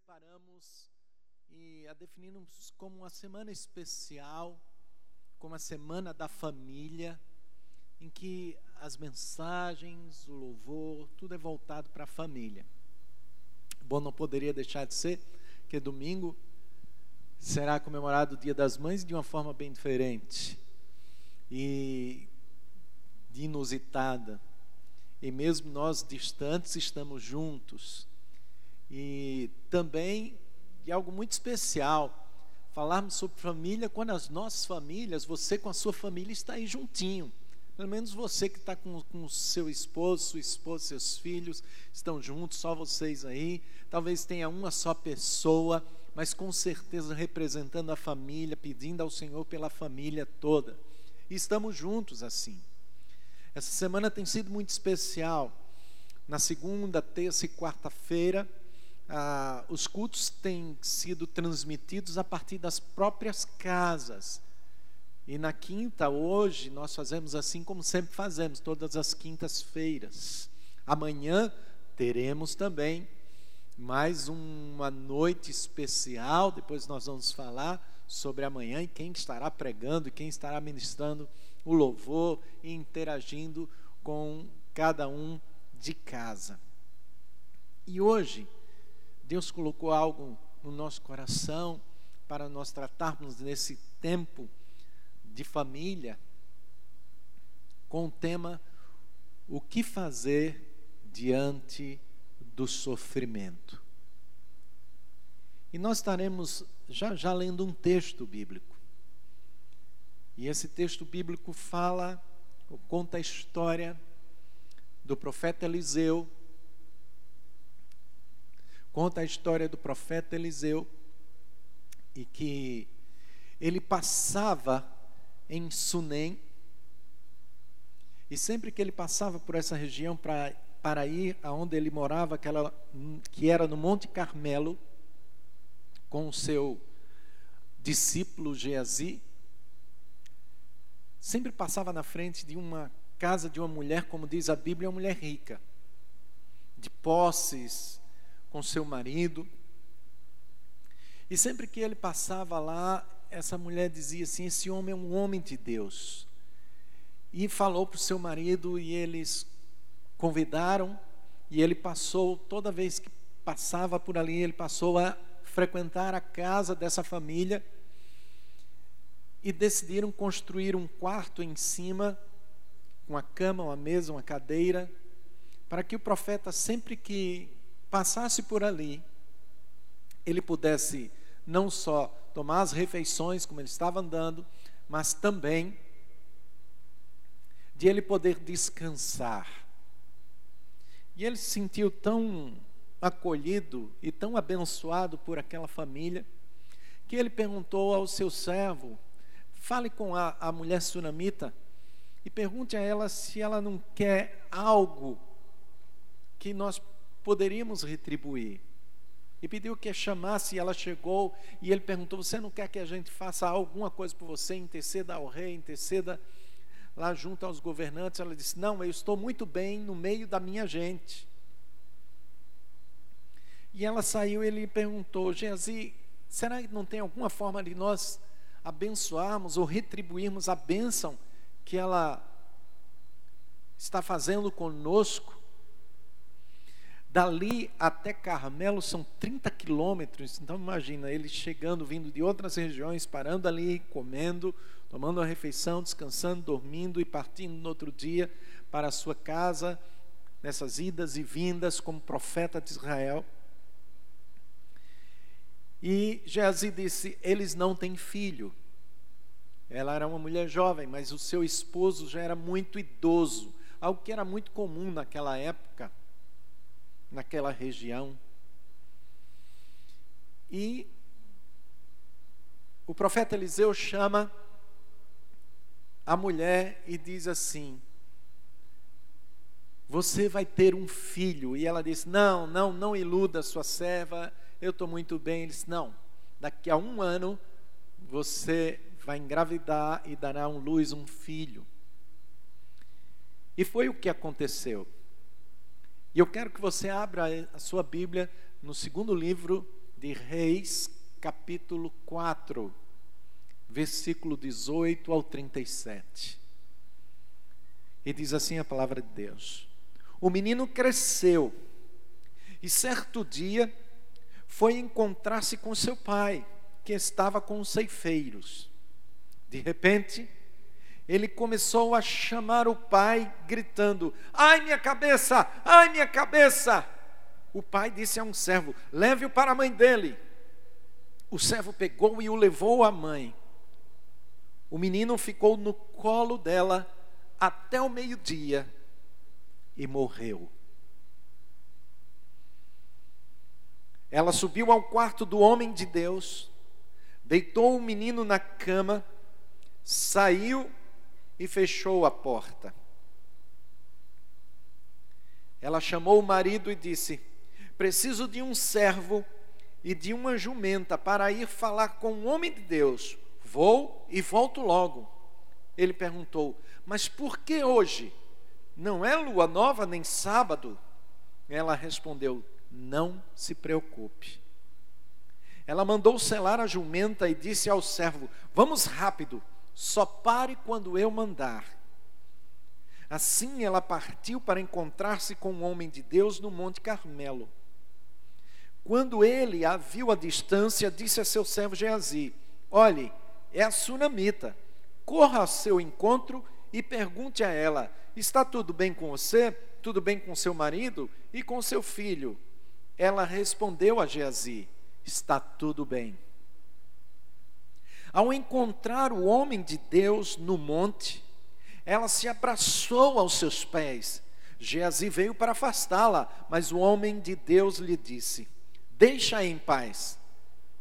separamos e a definimos como uma semana especial, como a semana da família, em que as mensagens, o louvor, tudo é voltado para a família. Bom, não poderia deixar de ser que domingo será comemorado o Dia das Mães de uma forma bem diferente e inusitada. E mesmo nós distantes estamos juntos e também de algo muito especial, falarmos sobre família quando as nossas famílias, você com a sua família está aí juntinho. Pelo menos você que está com, com seu esposo, sua esposa, seus filhos estão juntos, só vocês aí. Talvez tenha uma só pessoa, mas com certeza representando a família, pedindo ao Senhor pela família toda. E estamos juntos assim. Essa semana tem sido muito especial. Na segunda, terça e quarta-feira, ah, os cultos têm sido transmitidos a partir das próprias casas. E na quinta, hoje, nós fazemos assim como sempre fazemos, todas as quintas-feiras. Amanhã teremos também mais uma noite especial, depois nós vamos falar sobre amanhã e quem estará pregando e quem estará ministrando o louvor e interagindo com cada um de casa. E hoje, Deus colocou algo no nosso coração para nós tratarmos nesse tempo de família com o tema O que fazer diante do sofrimento. E nós estaremos já já lendo um texto bíblico. E esse texto bíblico fala, conta a história do profeta Eliseu conta a história do profeta Eliseu e que ele passava em Sunem. E sempre que ele passava por essa região para para ir aonde ele morava, aquela que era no Monte Carmelo, com o seu discípulo Geazi, sempre passava na frente de uma casa de uma mulher, como diz a Bíblia, uma mulher rica, de posses, com seu marido. E sempre que ele passava lá, essa mulher dizia assim: Esse homem é um homem de Deus. E falou para o seu marido, e eles convidaram, e ele passou, toda vez que passava por ali, ele passou a frequentar a casa dessa família. E decidiram construir um quarto em cima, com uma cama, uma mesa, uma cadeira, para que o profeta, sempre que passasse por ali, ele pudesse não só tomar as refeições como ele estava andando, mas também de ele poder descansar. E ele se sentiu tão acolhido e tão abençoado por aquela família, que ele perguntou ao seu servo: fale com a, a mulher sunamita e pergunte a ela se ela não quer algo que nós poderíamos retribuir. E pediu que a chamasse, e ela chegou, e ele perguntou: Você não quer que a gente faça alguma coisa por você? Interceda ao rei, interceda lá junto aos governantes. Ela disse: Não, eu estou muito bem no meio da minha gente. E ela saiu ele perguntou: Geazi, será que não tem alguma forma de nós abençoarmos ou retribuirmos a bênção que ela está fazendo conosco? Dali até Carmelo são 30 quilômetros, então imagina ele chegando, vindo de outras regiões, parando ali, comendo, tomando uma refeição, descansando, dormindo e partindo no outro dia para a sua casa, nessas idas e vindas como profeta de Israel. E Geazi disse: Eles não têm filho. Ela era uma mulher jovem, mas o seu esposo já era muito idoso, algo que era muito comum naquela época naquela região. E o profeta Eliseu chama a mulher e diz assim: Você vai ter um filho. E ela diz: Não, não, não iluda sua serva, eu estou muito bem. Ele diz: Não, daqui a um ano você vai engravidar e dará um luz um filho. E foi o que aconteceu. E eu quero que você abra a sua Bíblia no segundo livro de Reis, capítulo 4, versículo 18 ao 37. E diz assim a palavra de Deus: O menino cresceu e certo dia foi encontrar-se com seu pai, que estava com os ceifeiros. De repente, ele começou a chamar o pai, gritando: Ai, minha cabeça! Ai, minha cabeça! O pai disse a um servo: Leve-o para a mãe dele. O servo pegou e o levou à mãe. O menino ficou no colo dela até o meio-dia e morreu. Ela subiu ao quarto do homem de Deus, deitou o menino na cama, saiu e fechou a porta. Ela chamou o marido e disse: Preciso de um servo e de uma jumenta para ir falar com o homem de Deus. Vou e volto logo. Ele perguntou: Mas por que hoje? Não é lua nova nem sábado? Ela respondeu: Não se preocupe. Ela mandou selar a jumenta e disse ao servo: Vamos rápido, só pare quando eu mandar. Assim ela partiu para encontrar-se com o homem de Deus no Monte Carmelo. Quando ele a viu à distância, disse a seu servo Geazi: Olhe, é a sunamita. Corra ao seu encontro e pergunte a ela: Está tudo bem com você? Tudo bem com seu marido e com seu filho? Ela respondeu a Geazi: Está tudo bem. Ao encontrar o homem de Deus no monte, ela se abraçou aos seus pés. Geazi veio para afastá-la, mas o homem de Deus lhe disse: Deixa em paz.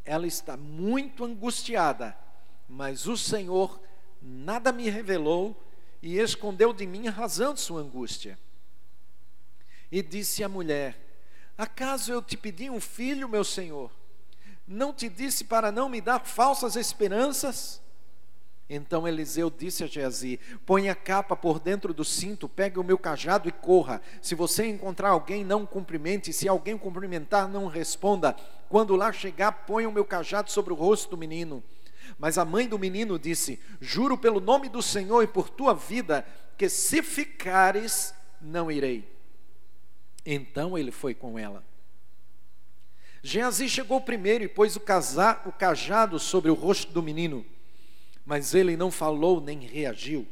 Ela está muito angustiada, mas o Senhor nada me revelou e escondeu de mim a razão de sua angústia. E disse a mulher: Acaso eu te pedi um filho, meu senhor? Não te disse para não me dar falsas esperanças? Então Eliseu disse a Geazi: Põe a capa por dentro do cinto, pegue o meu cajado e corra. Se você encontrar alguém, não cumprimente. Se alguém cumprimentar, não responda. Quando lá chegar, ponha o meu cajado sobre o rosto do menino. Mas a mãe do menino disse: Juro pelo nome do Senhor e por tua vida, que se ficares, não irei. Então ele foi com ela. Geazi chegou primeiro e pôs o, o cajado sobre o rosto do menino mas ele não falou nem reagiu.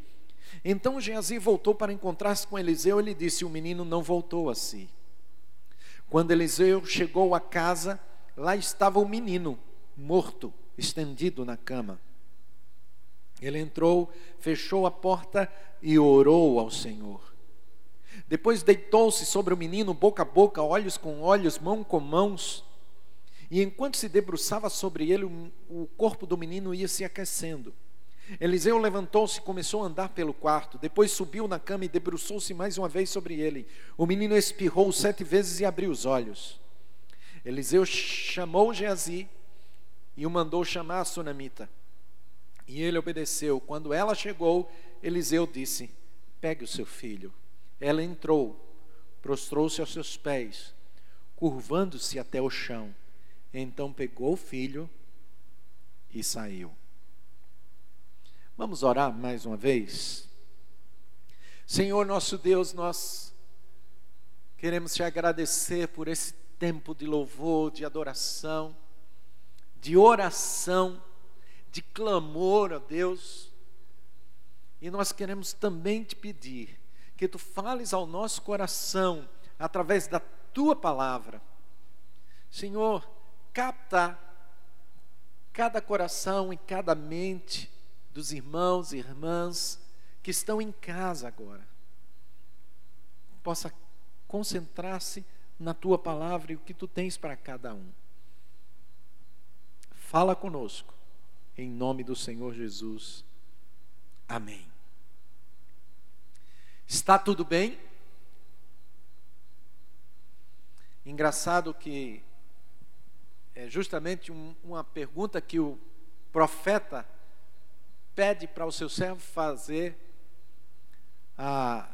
Então Geazi voltou para encontrar-se com Eliseu e lhe disse: O menino não voltou a si. Quando Eliseu chegou à casa, lá estava o menino, morto, estendido na cama. Ele entrou, fechou a porta e orou ao Senhor. Depois deitou-se sobre o menino, boca a boca, olhos com olhos, mão com mãos. E enquanto se debruçava sobre ele, o corpo do menino ia se aquecendo. Eliseu levantou-se e começou a andar pelo quarto. Depois subiu na cama e debruçou-se mais uma vez sobre ele. O menino espirrou sete vezes e abriu os olhos. Eliseu chamou Geazi e o mandou chamar a sunamita. E ele obedeceu. Quando ela chegou, Eliseu disse: Pegue o seu filho. Ela entrou, prostrou-se aos seus pés, curvando-se até o chão. Então pegou o filho e saiu. Vamos orar mais uma vez? Senhor nosso Deus, nós queremos te agradecer por esse tempo de louvor, de adoração, de oração, de clamor a Deus. E nós queremos também te pedir que tu fales ao nosso coração através da tua palavra. Senhor, capta cada coração e cada mente dos irmãos e irmãs que estão em casa agora. Possa concentrar-se na tua palavra e o que tu tens para cada um. Fala conosco, em nome do Senhor Jesus. Amém. Está tudo bem? Engraçado que é justamente um, uma pergunta que o profeta pede para o seu servo fazer a,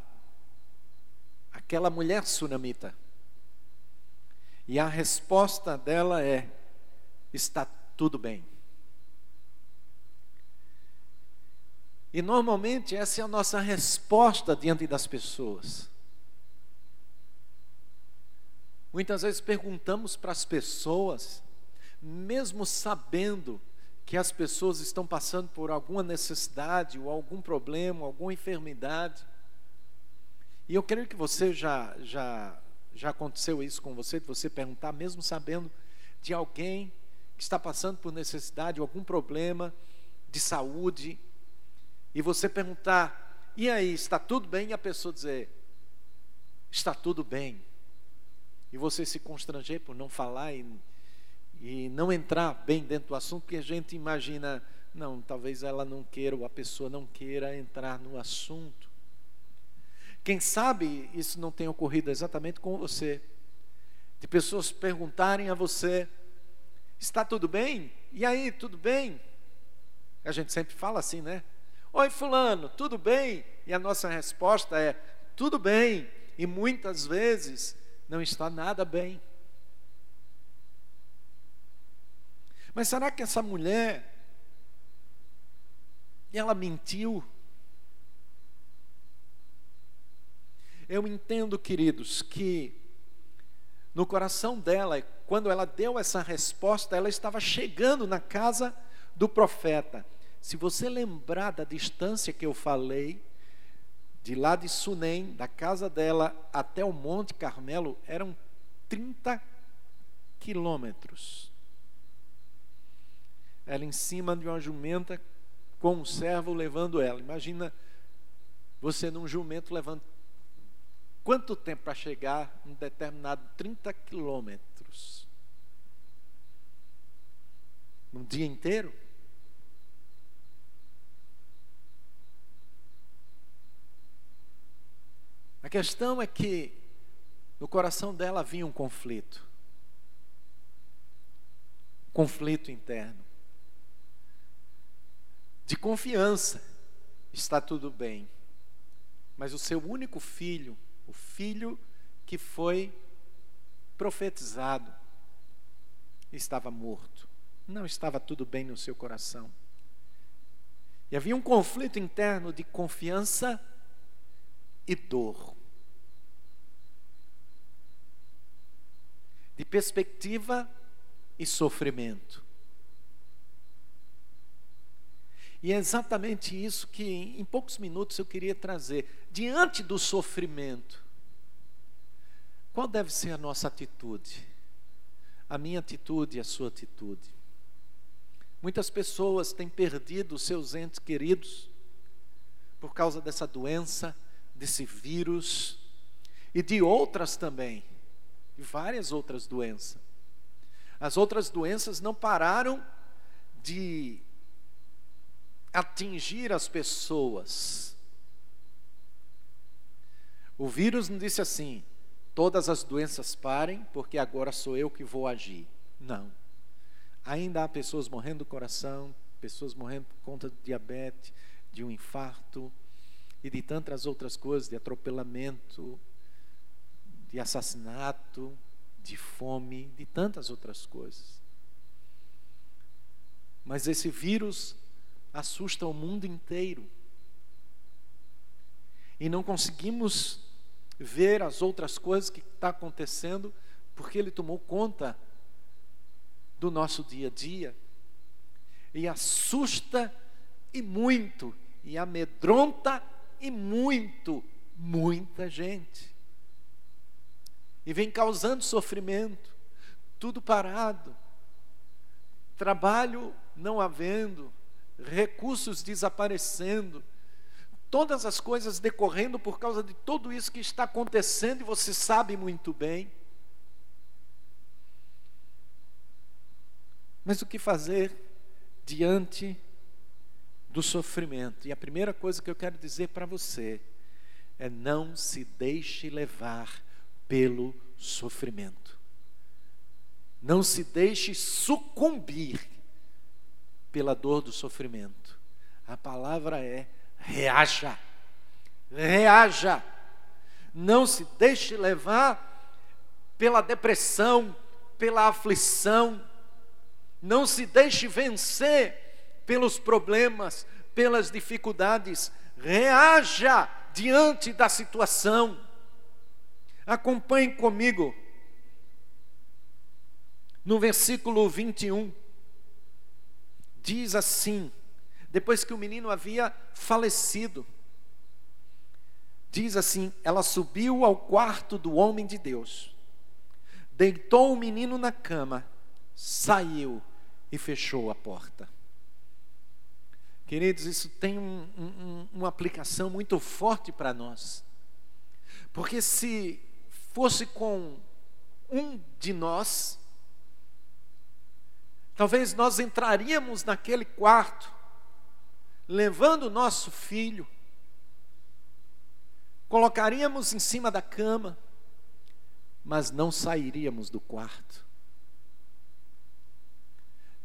aquela mulher sunamita. E a resposta dela é: está tudo bem. E normalmente essa é a nossa resposta diante das pessoas. Muitas vezes perguntamos para as pessoas, mesmo sabendo que as pessoas estão passando por alguma necessidade, ou algum problema, alguma enfermidade. E eu creio que você já, já, já aconteceu isso com você, de você perguntar, mesmo sabendo de alguém que está passando por necessidade, algum problema de saúde, e você perguntar, e aí, está tudo bem? E a pessoa dizer, está tudo bem e você se constranger por não falar e, e não entrar bem dentro do assunto, porque a gente imagina, não, talvez ela não queira ou a pessoa não queira entrar no assunto. Quem sabe isso não tenha ocorrido exatamente com você, de pessoas perguntarem a você: está tudo bem? E aí, tudo bem? A gente sempre fala assim, né? Oi, Fulano, tudo bem? E a nossa resposta é: tudo bem. E muitas vezes não está nada bem. Mas será que essa mulher ela mentiu? Eu entendo, queridos, que no coração dela, quando ela deu essa resposta, ela estava chegando na casa do profeta. Se você lembrar da distância que eu falei, de lá de Sunem, da casa dela até o Monte Carmelo, eram 30 quilômetros. Ela em cima de uma jumenta com um servo levando ela. Imagina você num jumento levando quanto tempo para chegar um determinado 30 quilômetros? Um dia inteiro? A questão é que no coração dela havia um conflito. Conflito interno. De confiança, está tudo bem. Mas o seu único filho, o filho que foi profetizado, estava morto. Não estava tudo bem no seu coração. E havia um conflito interno de confiança e dor. De perspectiva e sofrimento. E é exatamente isso que em poucos minutos eu queria trazer. Diante do sofrimento, qual deve ser a nossa atitude? A minha atitude e a sua atitude. Muitas pessoas têm perdido seus entes queridos por causa dessa doença, desse vírus e de outras também, de várias outras doenças. As outras doenças não pararam de atingir as pessoas. O vírus não disse assim: todas as doenças parem, porque agora sou eu que vou agir. Não. Ainda há pessoas morrendo do coração, pessoas morrendo por conta de diabetes, de um infarto, e de tantas outras coisas, de atropelamento, de assassinato, de fome, de tantas outras coisas. Mas esse vírus assusta o mundo inteiro. E não conseguimos ver as outras coisas que está acontecendo, porque ele tomou conta do nosso dia a dia. E assusta e muito, e amedronta e muito, muita gente. E vem causando sofrimento, tudo parado, trabalho não havendo, recursos desaparecendo, todas as coisas decorrendo por causa de tudo isso que está acontecendo e você sabe muito bem. Mas o que fazer diante do sofrimento. E a primeira coisa que eu quero dizer para você é não se deixe levar pelo sofrimento. Não se deixe sucumbir pela dor do sofrimento. A palavra é reaja. Reaja. Não se deixe levar pela depressão, pela aflição. Não se deixe vencer pelos problemas, pelas dificuldades. Reaja diante da situação. Acompanhe comigo. No versículo 21, diz assim: depois que o menino havia falecido, diz assim: ela subiu ao quarto do homem de Deus, deitou o menino na cama, saiu e fechou a porta. Queridos, isso tem um, um, uma aplicação muito forte para nós. Porque se fosse com um de nós, talvez nós entraríamos naquele quarto, levando o nosso filho, colocaríamos em cima da cama, mas não sairíamos do quarto.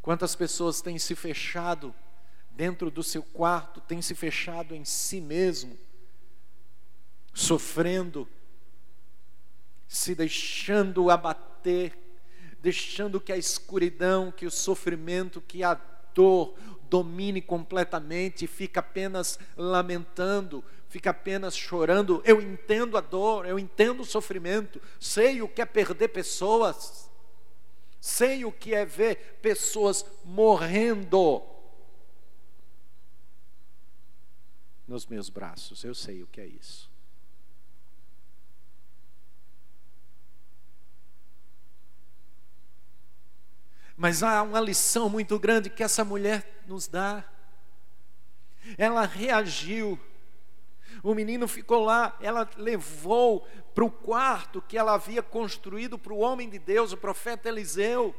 Quantas pessoas têm se fechado dentro do seu quarto, têm se fechado em si mesmo, sofrendo, se deixando abater, deixando que a escuridão, que o sofrimento, que a dor domine completamente, fica apenas lamentando, fica apenas chorando. Eu entendo a dor, eu entendo o sofrimento, sei o que é perder pessoas Sei o que é ver pessoas morrendo nos meus braços. Eu sei o que é isso. Mas há uma lição muito grande que essa mulher nos dá. Ela reagiu o menino ficou lá, ela levou para o quarto que ela havia construído para o homem de Deus, o profeta Eliseu.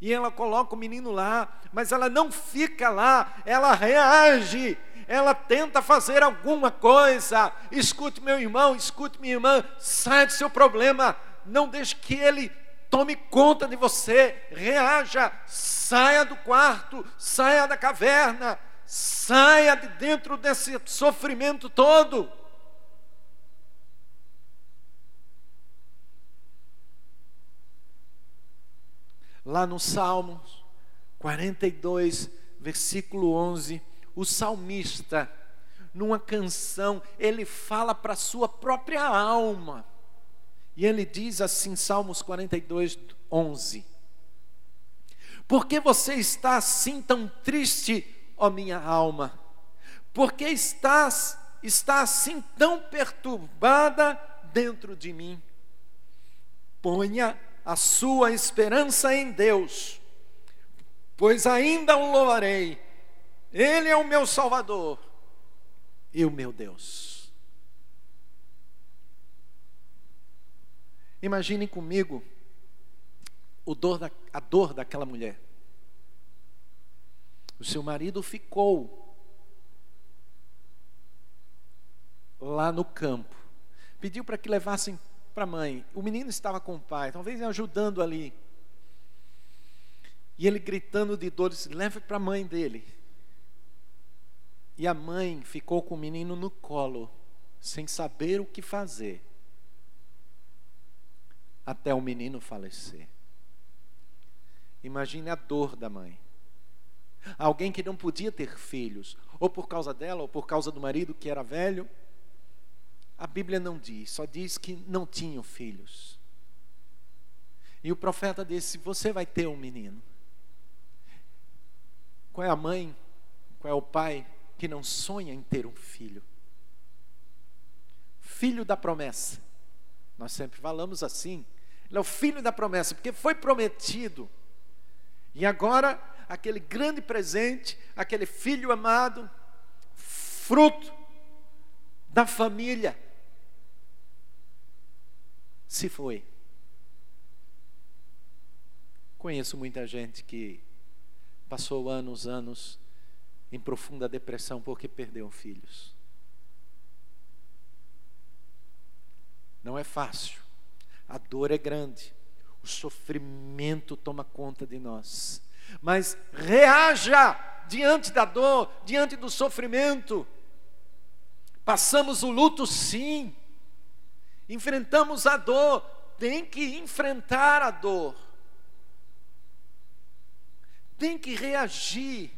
E ela coloca o menino lá, mas ela não fica lá, ela reage, ela tenta fazer alguma coisa. Escute meu irmão, escute minha irmã, saia do seu problema, não deixe que ele tome conta de você, reaja, saia do quarto, saia da caverna, Saia de dentro desse sofrimento todo. Lá no Salmos 42, versículo 11, o salmista, numa canção, ele fala para sua própria alma. E ele diz assim, Salmos 42, 11: Por que você está assim tão triste, ó minha alma? Porque estás está assim tão perturbada dentro de mim? Ponha a sua esperança em Deus, pois ainda o louvarei. Ele é o meu Salvador e o meu Deus. Imaginem comigo dor da, a dor daquela mulher. O seu marido ficou lá no campo. Pediu para que levassem para a mãe. O menino estava com o pai, talvez ajudando ali. E ele gritando de dor, disse: leve para a mãe dele. E a mãe ficou com o menino no colo, sem saber o que fazer, até o menino falecer. Imagine a dor da mãe. Alguém que não podia ter filhos, ou por causa dela, ou por causa do marido que era velho. A Bíblia não diz, só diz que não tinham filhos. E o profeta disse: Você vai ter um menino. Qual é a mãe, qual é o pai que não sonha em ter um filho? Filho da promessa. Nós sempre falamos assim. Ele é o filho da promessa, porque foi prometido. E agora aquele grande presente, aquele filho amado, fruto da família, se foi. Conheço muita gente que passou anos, anos em profunda depressão porque perdeu filhos. Não é fácil, a dor é grande, o sofrimento toma conta de nós mas reaja diante da dor, diante do sofrimento. Passamos o luto, sim, enfrentamos a dor, tem que enfrentar a dor. tem que reagir.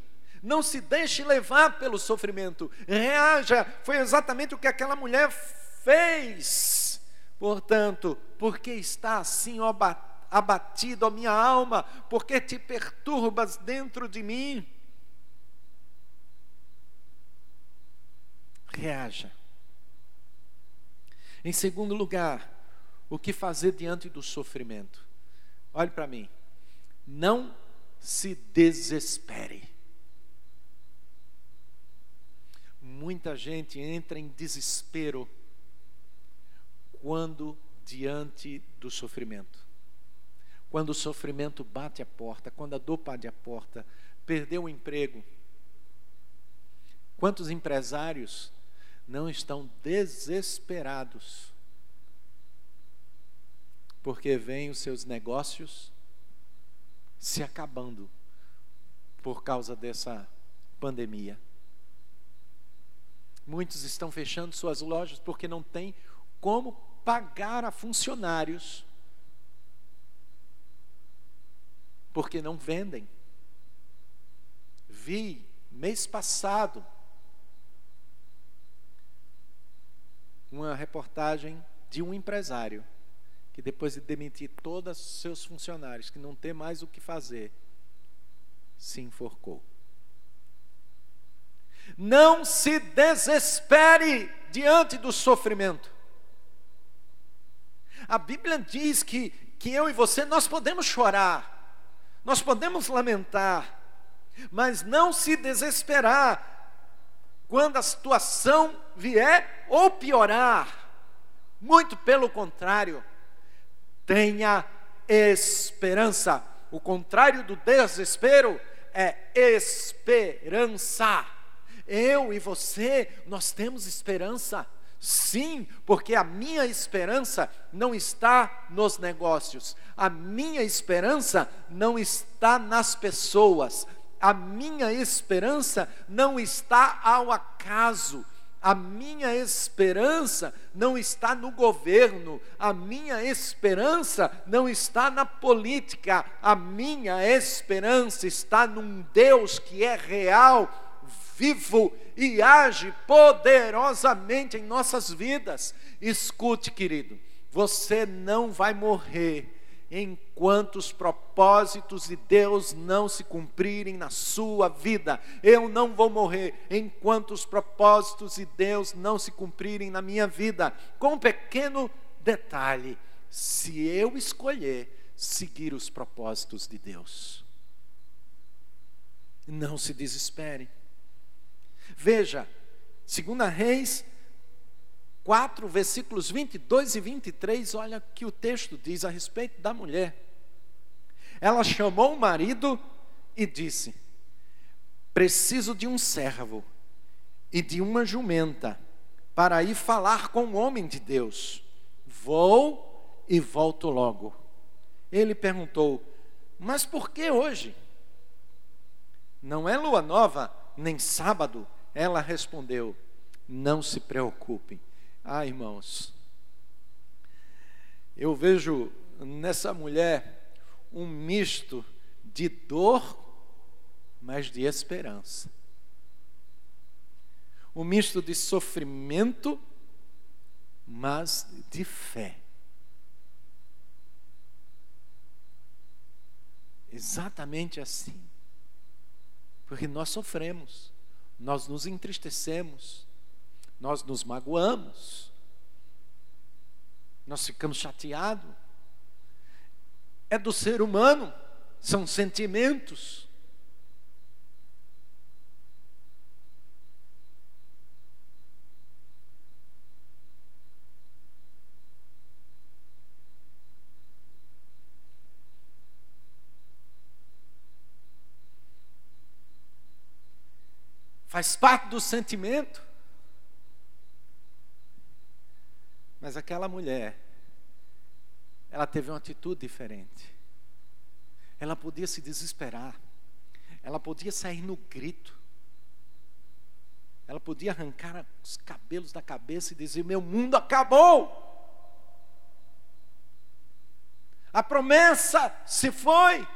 Não se deixe levar pelo sofrimento. Reaja. Foi exatamente o que aquela mulher fez. Portanto, porque está assim abatido a minha alma? Porque te perturbas dentro de mim? Reaja. Em segundo lugar, o que fazer diante do sofrimento? Olhe para mim. Não se desespere. Muita gente entra em desespero quando diante do sofrimento. Quando o sofrimento bate a porta, quando a dor bate a porta, perdeu o emprego. Quantos empresários não estão desesperados porque veem os seus negócios se acabando por causa dessa pandemia. Muitos estão fechando suas lojas porque não tem como pagar a funcionários, porque não vendem. Vi mês passado uma reportagem de um empresário que depois de demitir todos os seus funcionários, que não tem mais o que fazer, se enforcou. Não se desespere diante do sofrimento. A Bíblia diz que, que eu e você, nós podemos chorar, nós podemos lamentar, mas não se desesperar quando a situação vier ou piorar. Muito pelo contrário, tenha esperança. O contrário do desespero é esperança. Eu e você, nós temos esperança. Sim, porque a minha esperança não está nos negócios, a minha esperança não está nas pessoas, a minha esperança não está ao acaso, a minha esperança não está no governo, a minha esperança não está na política, a minha esperança está num Deus que é real, vivo e age poderosamente em nossas vidas. Escute, querido, você não vai morrer enquanto os propósitos de Deus não se cumprirem na sua vida. Eu não vou morrer enquanto os propósitos de Deus não se cumprirem na minha vida. Com um pequeno detalhe: se eu escolher seguir os propósitos de Deus. Não se desespere. Veja, 2 Reis 4, versículos 22 e 23, olha que o texto diz a respeito da mulher. Ela chamou o marido e disse: Preciso de um servo e de uma jumenta para ir falar com o homem de Deus. Vou e volto logo. Ele perguntou: Mas por que hoje? Não é lua nova, nem sábado? Ela respondeu: Não se preocupem ah, irmãos, eu vejo nessa mulher um misto de dor, mas de esperança. Um misto de sofrimento, mas de fé. Exatamente assim. Porque nós sofremos, nós nos entristecemos, nós nos magoamos, nós ficamos chateados. É do ser humano, são sentimentos. Faz parte do sentimento. Mas aquela mulher, ela teve uma atitude diferente. Ela podia se desesperar. Ela podia sair no grito. Ela podia arrancar os cabelos da cabeça e dizer: Meu mundo acabou. A promessa se foi.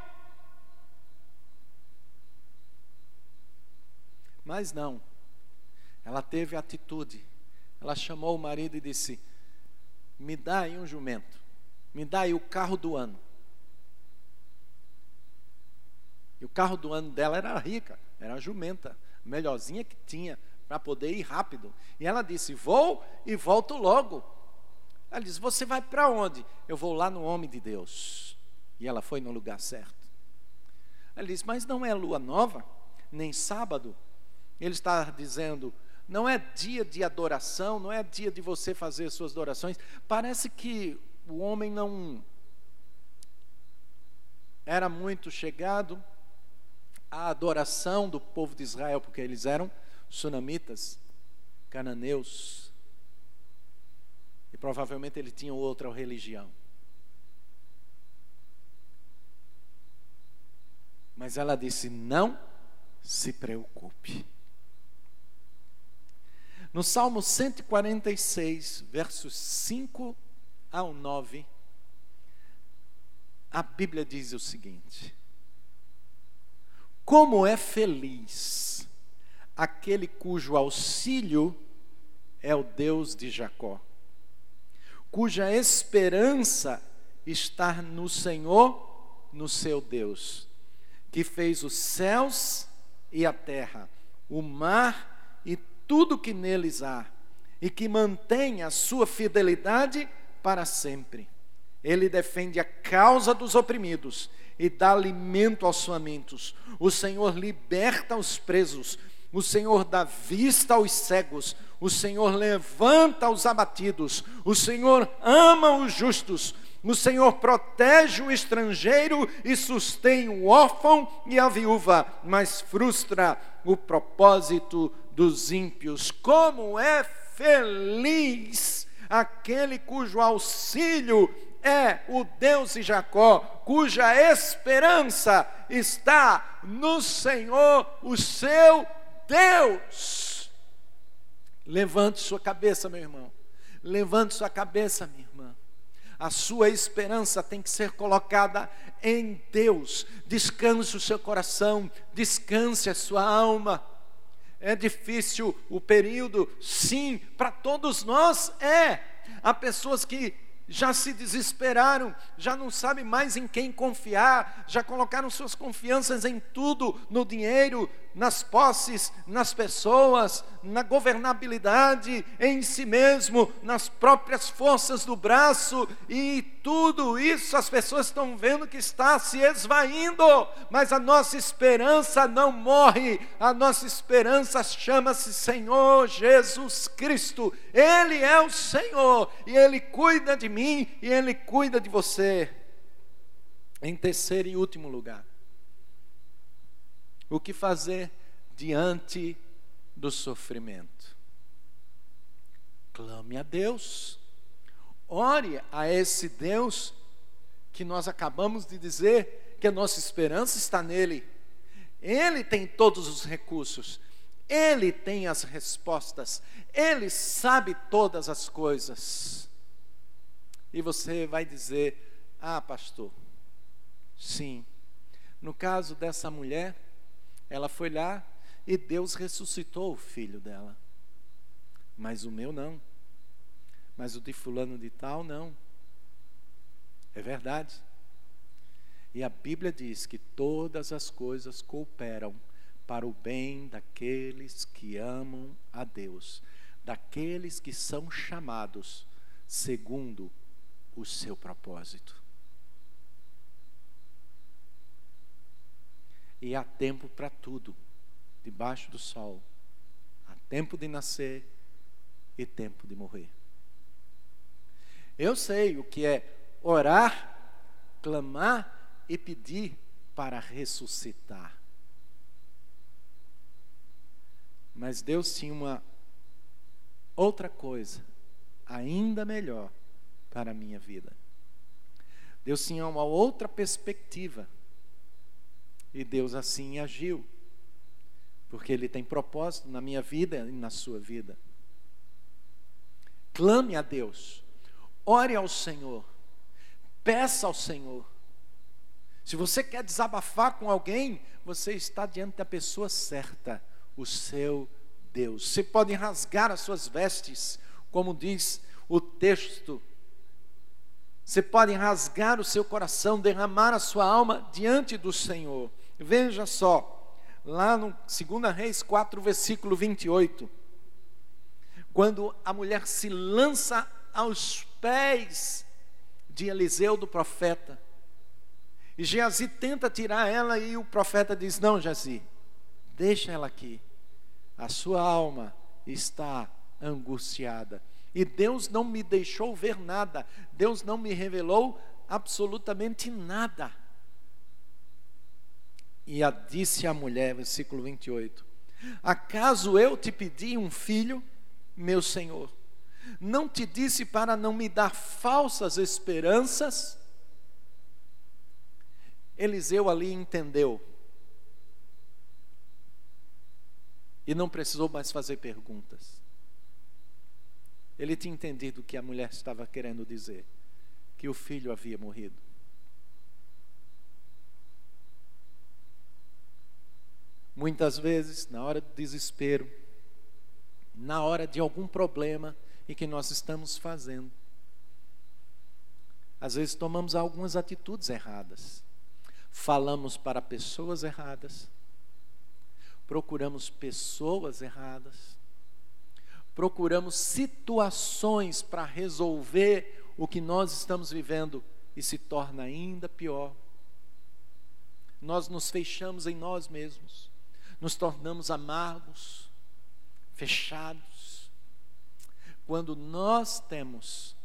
Mas não. Ela teve atitude. Ela chamou o marido e disse: Me dá aí um jumento. Me dá aí o carro do ano. E o carro do ano dela era rica, era a jumenta, a melhorzinha que tinha para poder ir rápido. E ela disse: Vou e volto logo. Ela disse: Você vai para onde? Eu vou lá no homem de Deus. E ela foi no lugar certo. Ela disse: Mas não é lua nova, nem sábado. Ele está dizendo: Não é dia de adoração, não é dia de você fazer suas adorações. Parece que o homem não era muito chegado à adoração do povo de Israel, porque eles eram sunamitas, cananeus, e provavelmente ele tinha outra religião. Mas ela disse: Não se preocupe. No Salmo 146, versos 5 ao 9, a Bíblia diz o seguinte: Como é feliz aquele cujo auxílio é o Deus de Jacó, cuja esperança está no Senhor, no seu Deus, que fez os céus e a terra, o mar e tudo que neles há, e que mantém a sua fidelidade para sempre. Ele defende a causa dos oprimidos e dá alimento aos famintos. O Senhor liberta os presos o Senhor dá vista aos cegos, o Senhor levanta os abatidos, o Senhor ama os justos, o Senhor protege o estrangeiro e sustém o órfão e a viúva, mas frustra o propósito dos ímpios. Como é feliz aquele cujo auxílio é o Deus de Jacó, cuja esperança está no Senhor, o seu Deus. Levante sua cabeça, meu irmão. Levante sua cabeça, minha irmã. A sua esperança tem que ser colocada em Deus. Descanse o seu coração, descanse a sua alma. É difícil o período? Sim, para todos nós é. Há pessoas que já se desesperaram, já não sabem mais em quem confiar, já colocaram suas confianças em tudo, no dinheiro, nas posses, nas pessoas, na governabilidade, em si mesmo, nas próprias forças do braço, e tudo isso as pessoas estão vendo que está se esvaindo, mas a nossa esperança não morre, a nossa esperança chama-se Senhor Jesus Cristo, Ele é o Senhor, e Ele cuida de mim, e Ele cuida de você. Em terceiro e último lugar, o que fazer diante do sofrimento? Clame a Deus, ore a esse Deus que nós acabamos de dizer que a nossa esperança está nele. Ele tem todos os recursos, ele tem as respostas, ele sabe todas as coisas. E você vai dizer: Ah, pastor, sim. No caso dessa mulher, ela foi lá e Deus ressuscitou o filho dela. Mas o meu não. Mas o de fulano de tal não. É verdade. E a Bíblia diz que todas as coisas cooperam para o bem daqueles que amam a Deus, daqueles que são chamados segundo o seu propósito. E há tempo para tudo, debaixo do sol. Há tempo de nascer e tempo de morrer. Eu sei o que é orar, clamar e pedir para ressuscitar. Mas Deus tinha uma outra coisa, ainda melhor para a minha vida. Deus tinha uma outra perspectiva e Deus assim agiu, porque Ele tem propósito na minha vida e na sua vida. Clame a Deus, ore ao Senhor, peça ao Senhor. Se você quer desabafar com alguém, você está diante da pessoa certa. o seu Deus. Você pode rasgar as suas vestes, como diz o texto. Você pode rasgar o seu coração, derramar a sua alma diante do Senhor. Veja só, lá no 2 Reis 4, versículo 28. Quando a mulher se lança aos pés de Eliseu, do profeta, e Geazi tenta tirar ela e o profeta diz: Não, Geazi, deixa ela aqui. A sua alma está angustiada. E Deus não me deixou ver nada. Deus não me revelou absolutamente nada. E a disse a mulher, versículo 28: Acaso eu te pedi um filho, meu senhor? Não te disse para não me dar falsas esperanças? Eliseu ali entendeu. E não precisou mais fazer perguntas. Ele tinha entendido o que a mulher estava querendo dizer: que o filho havia morrido. Muitas vezes, na hora do desespero, na hora de algum problema e que nós estamos fazendo, às vezes tomamos algumas atitudes erradas. Falamos para pessoas erradas, procuramos pessoas erradas, procuramos situações para resolver o que nós estamos vivendo e se torna ainda pior. Nós nos fechamos em nós mesmos, nos tornamos amargos, fechados, quando nós temos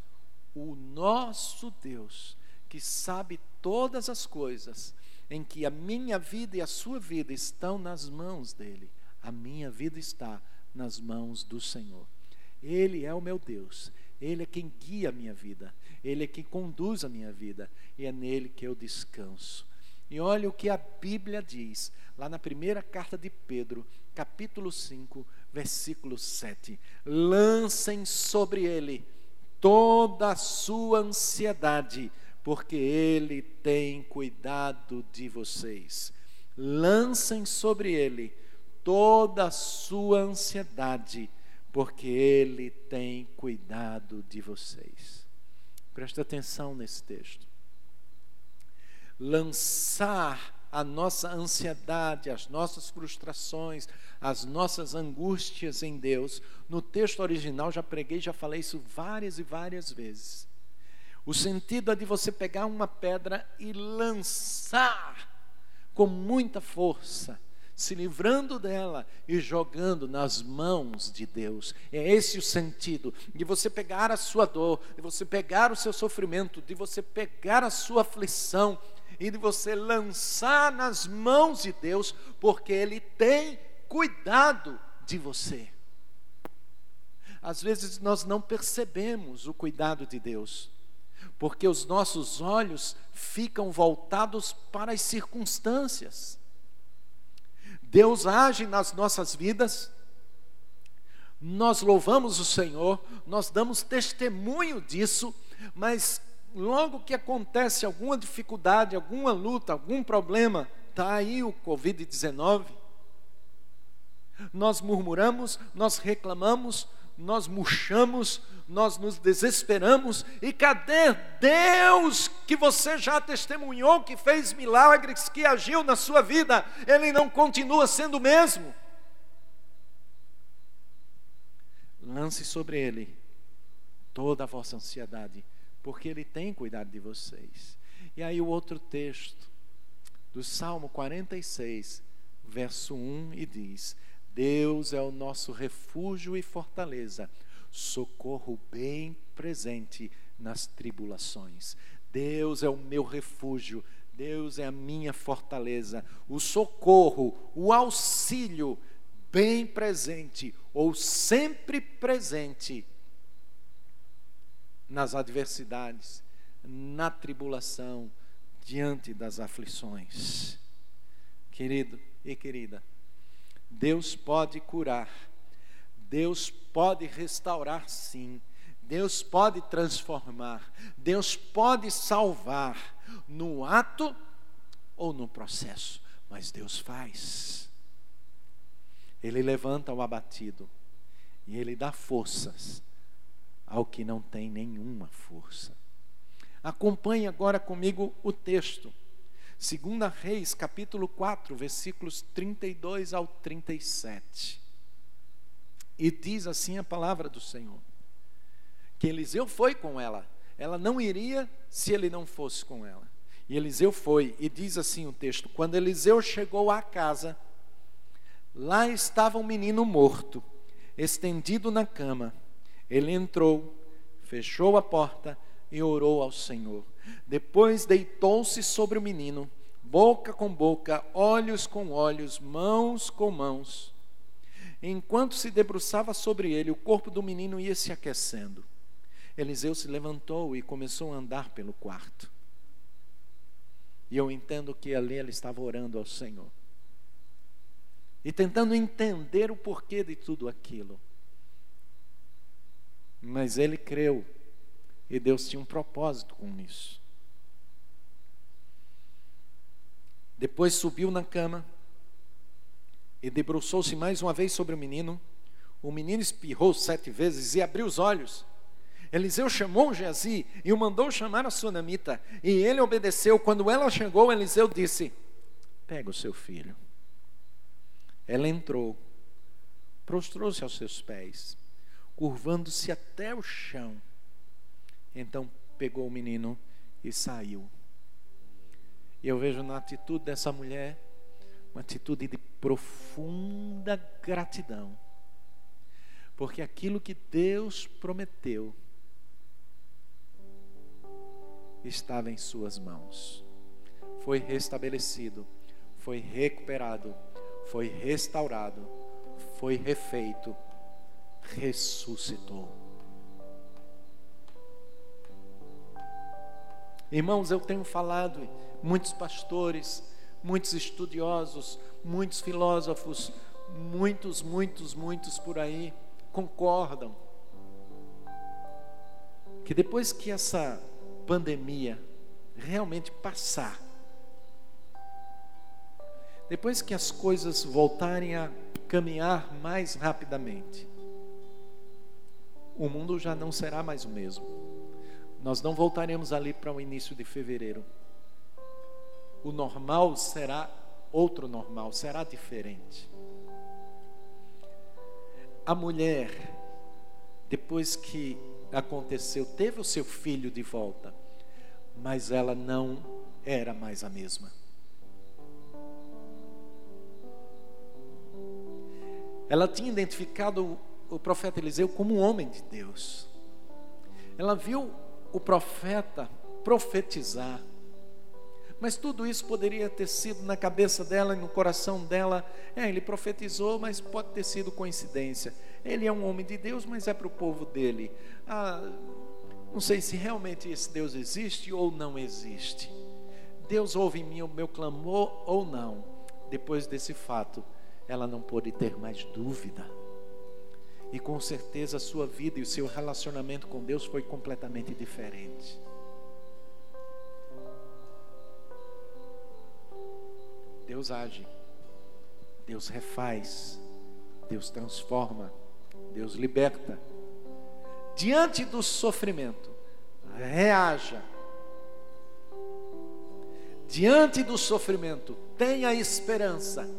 o nosso Deus que sabe todas as coisas, em que a minha vida e a sua vida estão nas mãos dele. A minha vida está nas mãos do Senhor. Ele é o meu Deus. Ele é quem guia a minha vida. Ele é quem conduz a minha vida. E é nele que eu descanso. E olha o que a Bíblia diz, lá na primeira carta de Pedro, capítulo 5, versículo 7. Lancem sobre ele toda a sua ansiedade porque Ele tem cuidado de vocês. Lancem sobre Ele toda a sua ansiedade, porque Ele tem cuidado de vocês. Presta atenção nesse texto. Lançar a nossa ansiedade, as nossas frustrações, as nossas angústias em Deus. No texto original, já preguei, já falei isso várias e várias vezes. O sentido é de você pegar uma pedra e lançar com muita força, se livrando dela e jogando nas mãos de Deus. É esse o sentido de você pegar a sua dor, de você pegar o seu sofrimento, de você pegar a sua aflição e de você lançar nas mãos de Deus, porque Ele tem cuidado de você. Às vezes nós não percebemos o cuidado de Deus porque os nossos olhos ficam voltados para as circunstâncias. Deus age nas nossas vidas, nós louvamos o Senhor, nós damos testemunho disso, mas logo que acontece alguma dificuldade, alguma luta, algum problema, está aí o Covid-19, nós murmuramos, nós reclamamos, nós murchamos, nós nos desesperamos, e cadê Deus que você já testemunhou, que fez milagres, que agiu na sua vida? Ele não continua sendo o mesmo. Lance sobre ele toda a vossa ansiedade, porque ele tem cuidado de vocês. E aí o outro texto, do Salmo 46, verso 1, e diz: Deus é o nosso refúgio e fortaleza, socorro bem presente nas tribulações. Deus é o meu refúgio, Deus é a minha fortaleza, o socorro, o auxílio bem presente ou sempre presente nas adversidades, na tribulação, diante das aflições. Querido e querida, Deus pode curar, Deus pode restaurar, sim. Deus pode transformar, Deus pode salvar no ato ou no processo, mas Deus faz. Ele levanta o abatido e ele dá forças ao que não tem nenhuma força. Acompanhe agora comigo o texto. 2 Reis, capítulo 4, versículos 32 ao 37. E diz assim a palavra do Senhor: que Eliseu foi com ela, ela não iria se ele não fosse com ela. E Eliseu foi, e diz assim o texto: quando Eliseu chegou à casa, lá estava um menino morto, estendido na cama. Ele entrou, fechou a porta e orou ao Senhor. Depois deitou-se sobre o menino, boca com boca, olhos com olhos, mãos com mãos. Enquanto se debruçava sobre ele, o corpo do menino ia se aquecendo. Eliseu se levantou e começou a andar pelo quarto. E eu entendo que ali ele estava orando ao Senhor. E tentando entender o porquê de tudo aquilo. Mas ele creu. E Deus tinha um propósito com isso. Depois subiu na cama e debruçou-se mais uma vez sobre o menino. O menino espirrou sete vezes e abriu os olhos. Eliseu chamou Geazi e o mandou chamar a sunamita. E ele obedeceu. Quando ela chegou, Eliseu disse: Pega o seu filho. Ela entrou, prostrou-se aos seus pés, curvando-se até o chão. Então pegou o menino e saiu. E eu vejo na atitude dessa mulher uma atitude de profunda gratidão. Porque aquilo que Deus prometeu estava em Suas mãos. Foi restabelecido, foi recuperado, foi restaurado, foi refeito, ressuscitou. Irmãos, eu tenho falado, muitos pastores, muitos estudiosos, muitos filósofos, muitos, muitos, muitos por aí concordam que depois que essa pandemia realmente passar, depois que as coisas voltarem a caminhar mais rapidamente, o mundo já não será mais o mesmo. Nós não voltaremos ali para o início de fevereiro. O normal será outro normal, será diferente. A mulher, depois que aconteceu, teve o seu filho de volta, mas ela não era mais a mesma. Ela tinha identificado o profeta Eliseu como um homem de Deus. Ela viu o profeta profetizar mas tudo isso poderia ter sido na cabeça dela e no coração dela. É, ele profetizou, mas pode ter sido coincidência. Ele é um homem de Deus, mas é para o povo dele. Ah, não sei se realmente esse Deus existe ou não existe. Deus ouve em mim o meu clamor ou não. Depois desse fato, ela não pôde ter mais dúvida. E com certeza a sua vida e o seu relacionamento com Deus foi completamente diferente. Deus age, Deus refaz, Deus transforma, Deus liberta. Diante do sofrimento, reaja. Diante do sofrimento, tenha esperança.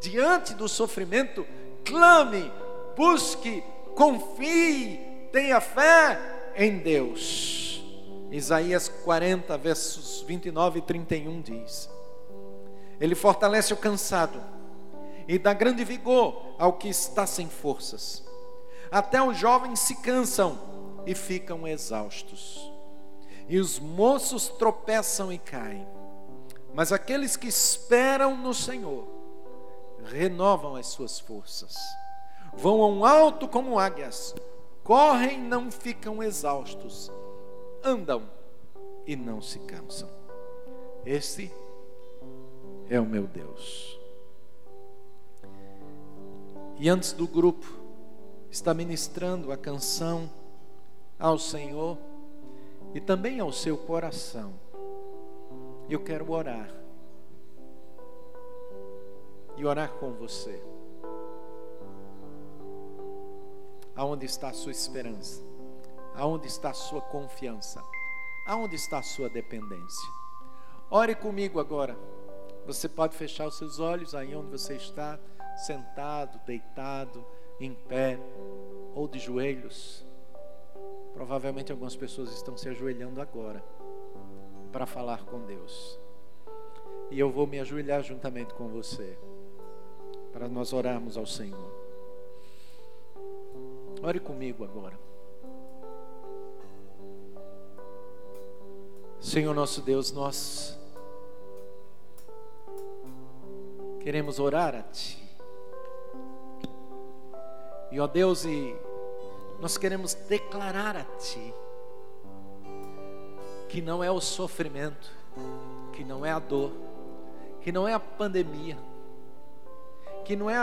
Diante do sofrimento, clame, busque, confie, tenha fé em Deus. Isaías 40, versos 29 e 31 diz: ele fortalece o cansado e dá grande vigor ao que está sem forças. Até os jovens se cansam e ficam exaustos. E os moços tropeçam e caem. Mas aqueles que esperam no Senhor renovam as suas forças. Voam alto como águias, correm e não ficam exaustos, andam e não se cansam. Esse é o meu Deus. E antes do grupo está ministrando a canção ao Senhor e também ao seu coração. Eu quero orar. E orar com você. Aonde está a sua esperança? Aonde está a sua confiança? Aonde está a sua dependência? Ore comigo agora. Você pode fechar os seus olhos aí onde você está, sentado, deitado, em pé ou de joelhos. Provavelmente algumas pessoas estão se ajoelhando agora para falar com Deus. E eu vou me ajoelhar juntamente com você para nós orarmos ao Senhor. Ore comigo agora. Senhor nosso Deus, nós queremos orar a Ti. E ó Deus, e nós queremos declarar a Ti que não é o sofrimento, que não é a dor, que não é a pandemia, que não é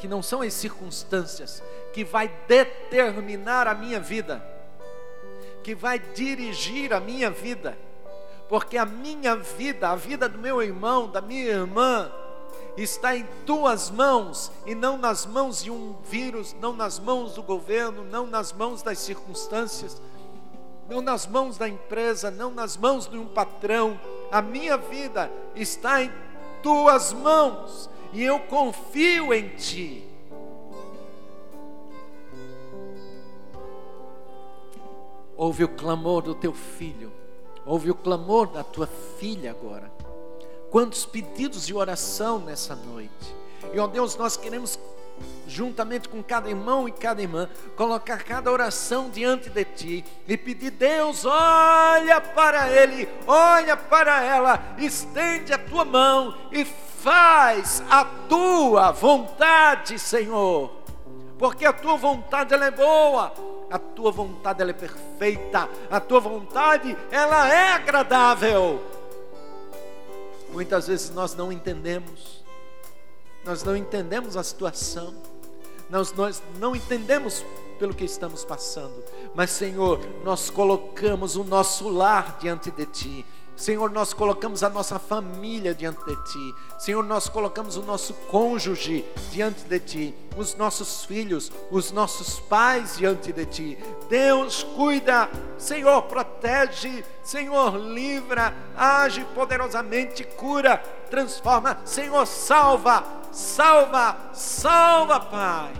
que não são as circunstâncias que vai determinar a minha vida, que vai dirigir a minha vida, porque a minha vida, a vida do meu irmão, da minha irmã, está em tuas mãos e não nas mãos de um vírus, não nas mãos do governo, não nas mãos das circunstâncias, não nas mãos da empresa, não nas mãos de um patrão. A minha vida está em tuas mãos e eu confio em ti. Ouve o clamor do teu filho, ouve o clamor da tua filha agora. Quantos pedidos de oração nessa noite. E ó Deus, nós queremos juntamente com cada irmão e cada irmã, colocar cada oração diante de ti e pedir: Deus, olha para ele, olha para ela, estende a tua mão e faz a tua vontade, Senhor, porque a tua vontade ela é boa, a tua vontade ela é perfeita, a tua vontade ela é agradável. Muitas vezes nós não entendemos, nós não entendemos a situação, nós, nós não entendemos pelo que estamos passando, mas Senhor, nós colocamos o nosso lar diante de Ti, Senhor, nós colocamos a nossa família diante de Ti. Senhor, nós colocamos o nosso cônjuge diante de Ti, os nossos filhos, os nossos pais diante de Ti. Deus, cuida, Senhor, protege, Senhor, livra, age poderosamente, cura, transforma, Senhor, salva, salva, salva, Pai.